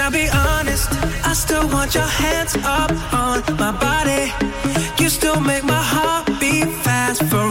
And I'll be honest, I still want your hands up on my body. You still make my heart beat fast for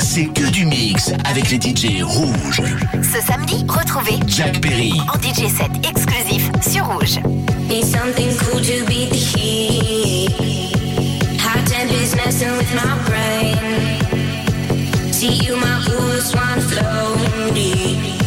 c'est que du mix avec les DJ rouges. Ce samedi, retrouvez Jack Perry en DJ set exclusif sur Rouge. Need something cool to beat the heat. Hot temperatures messing with my brain. See you, my boots wanna flow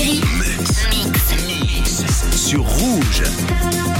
samedi. Mix. Mix sur Rouge.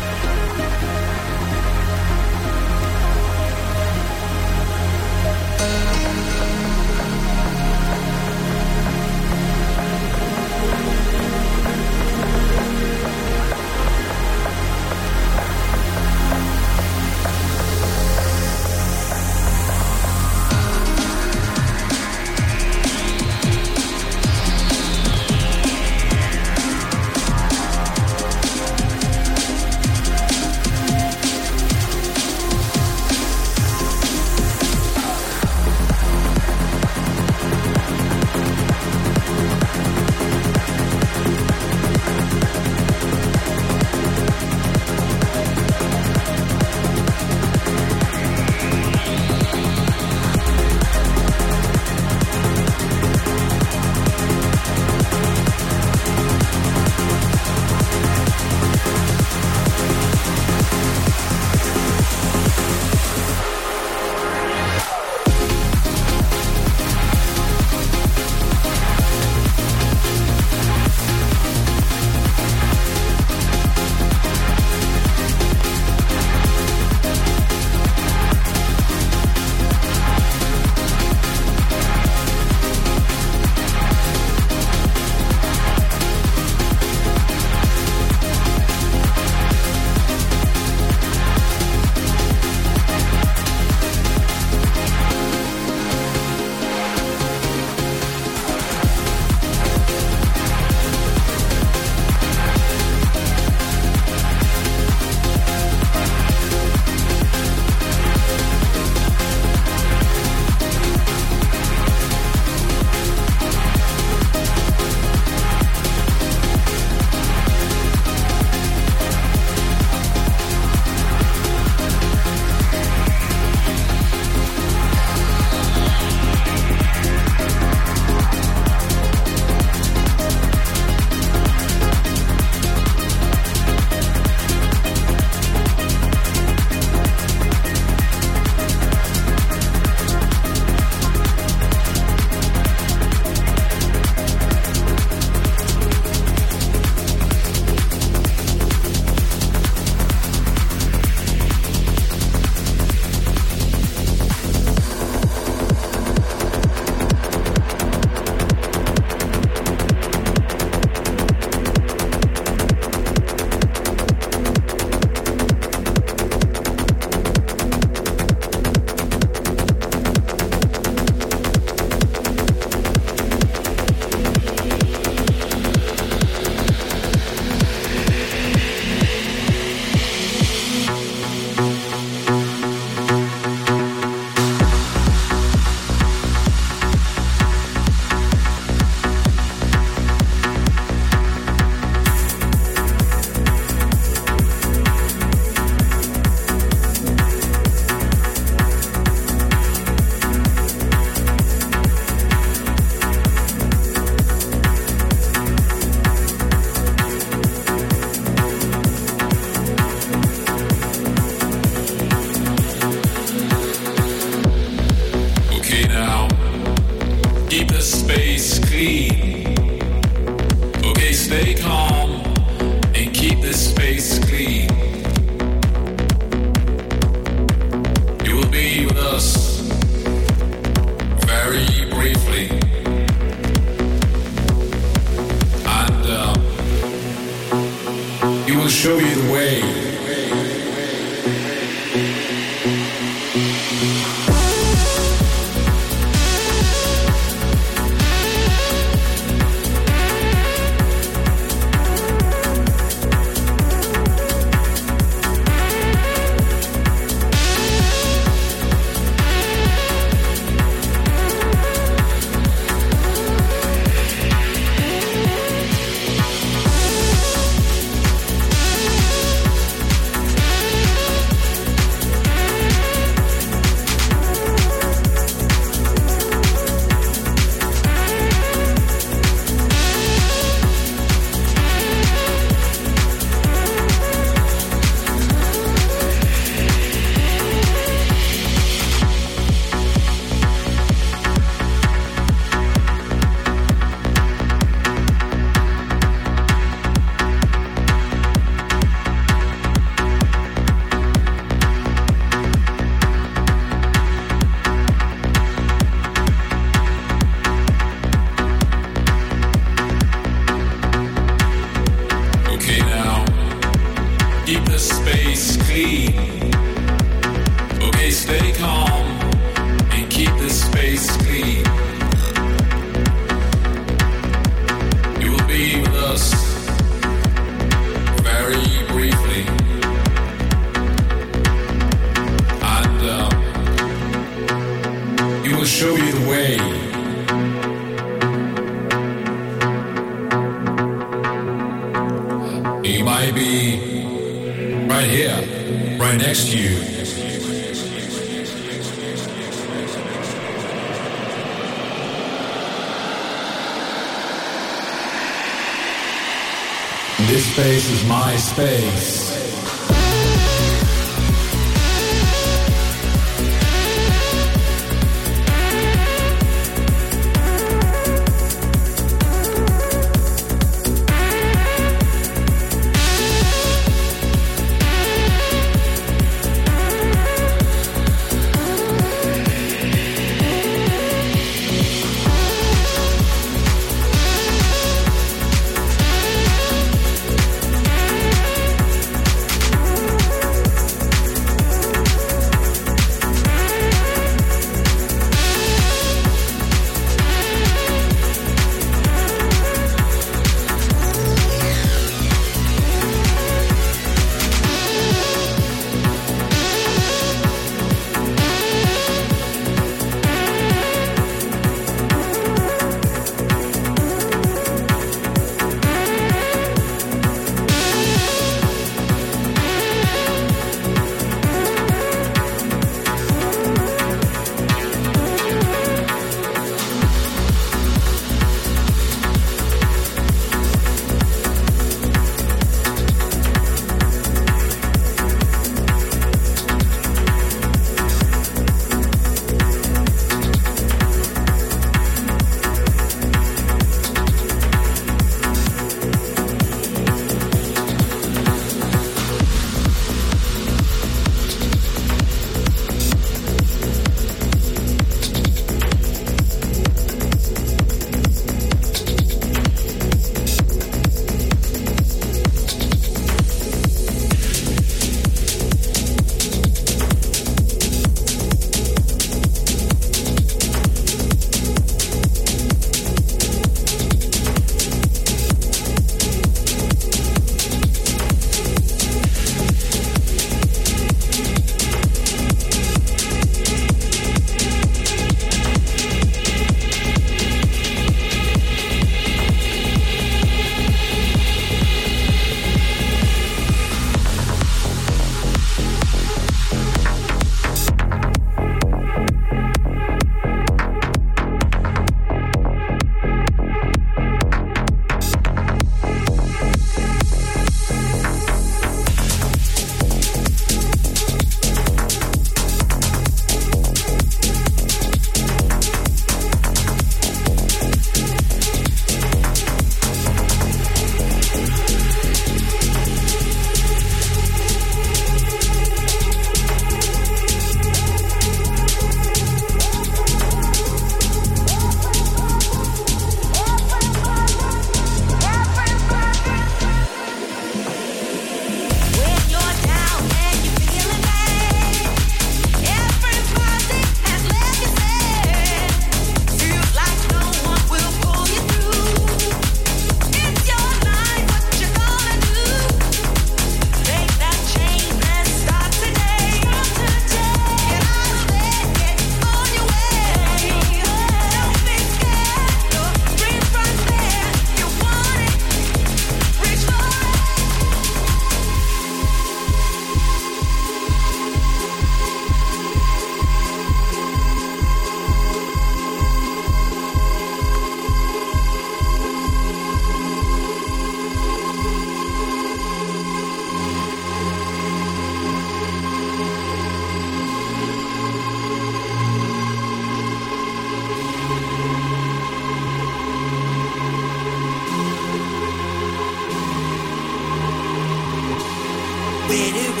You got to live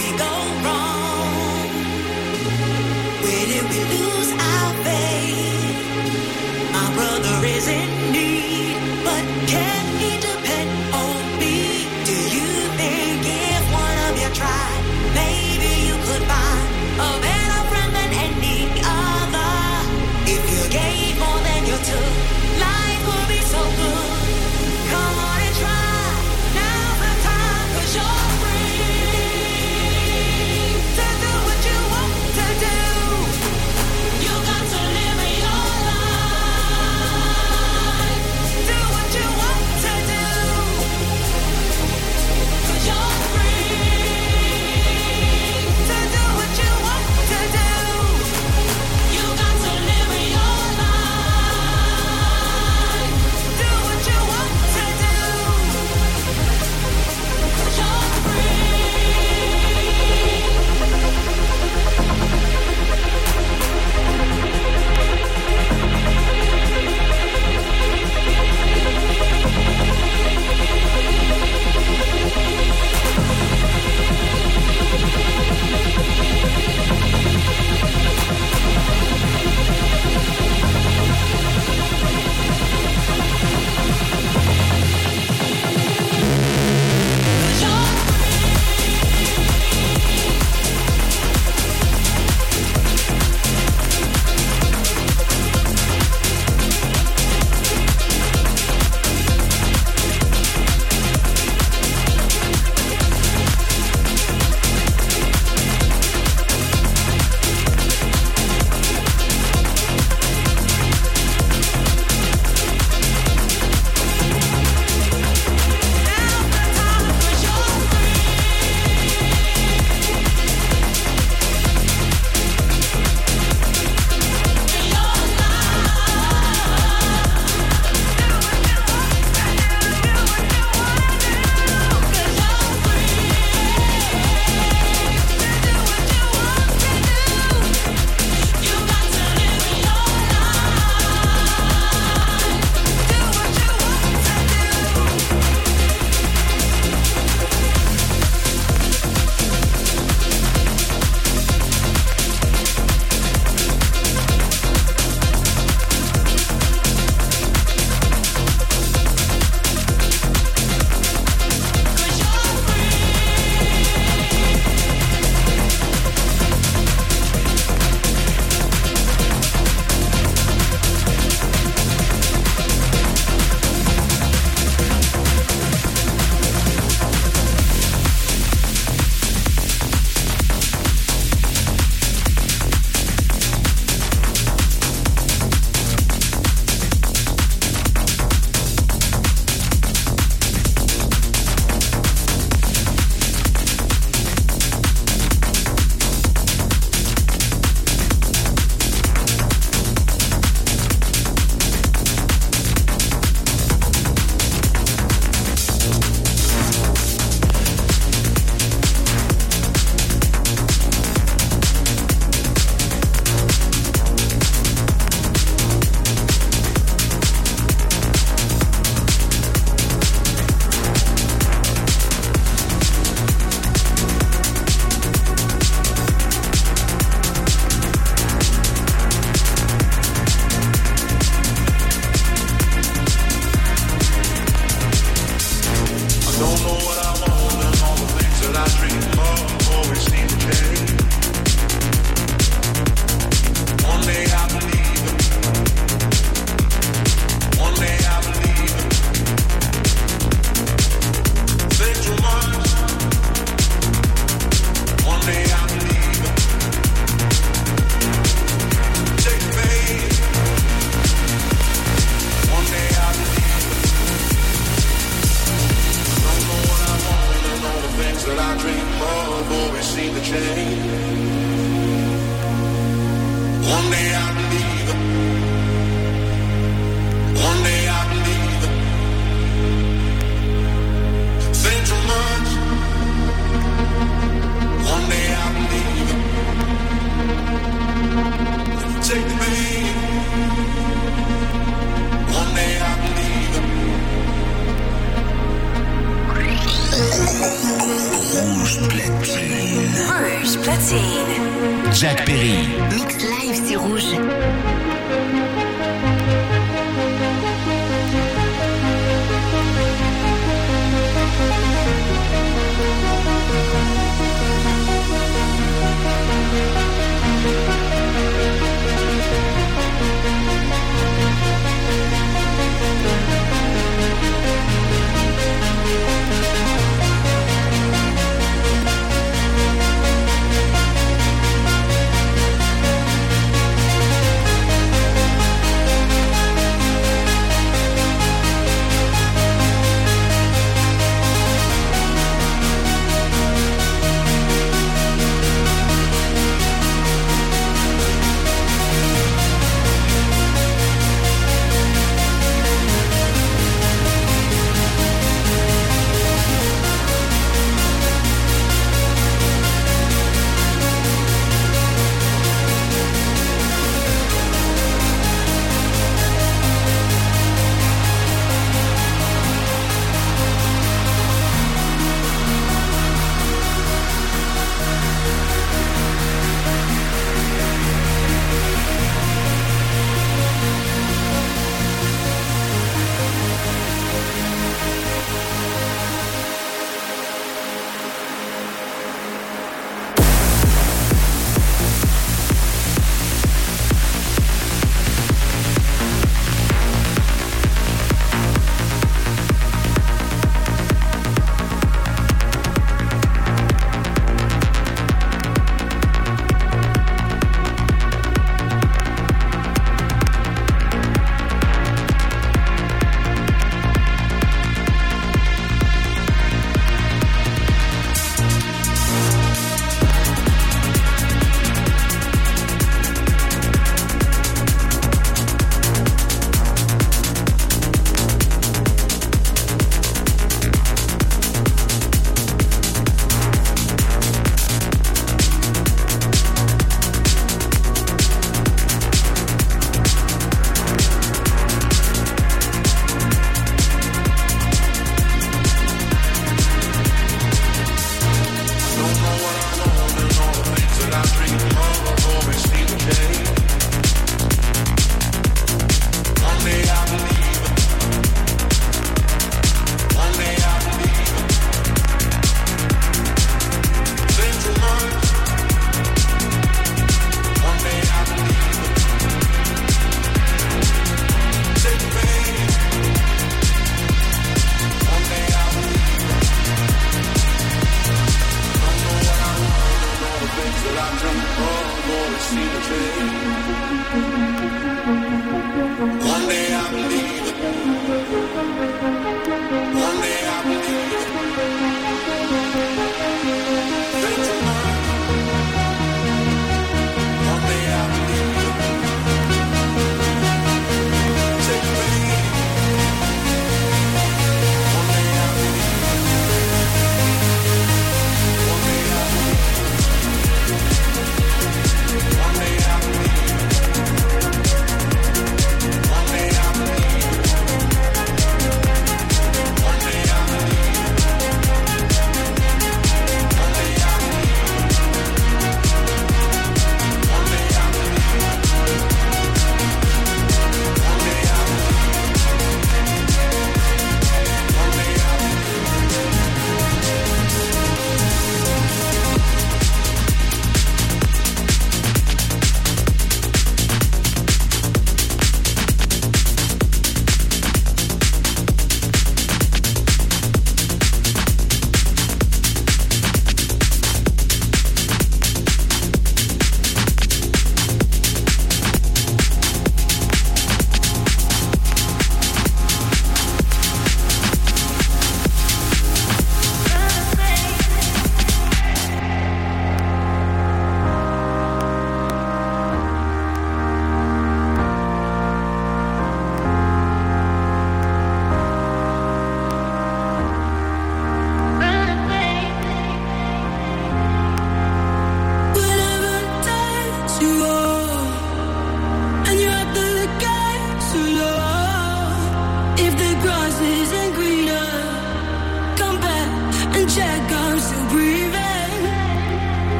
your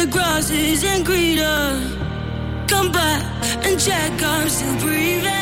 the grasses and greener. Come back and check, I'm still breathing.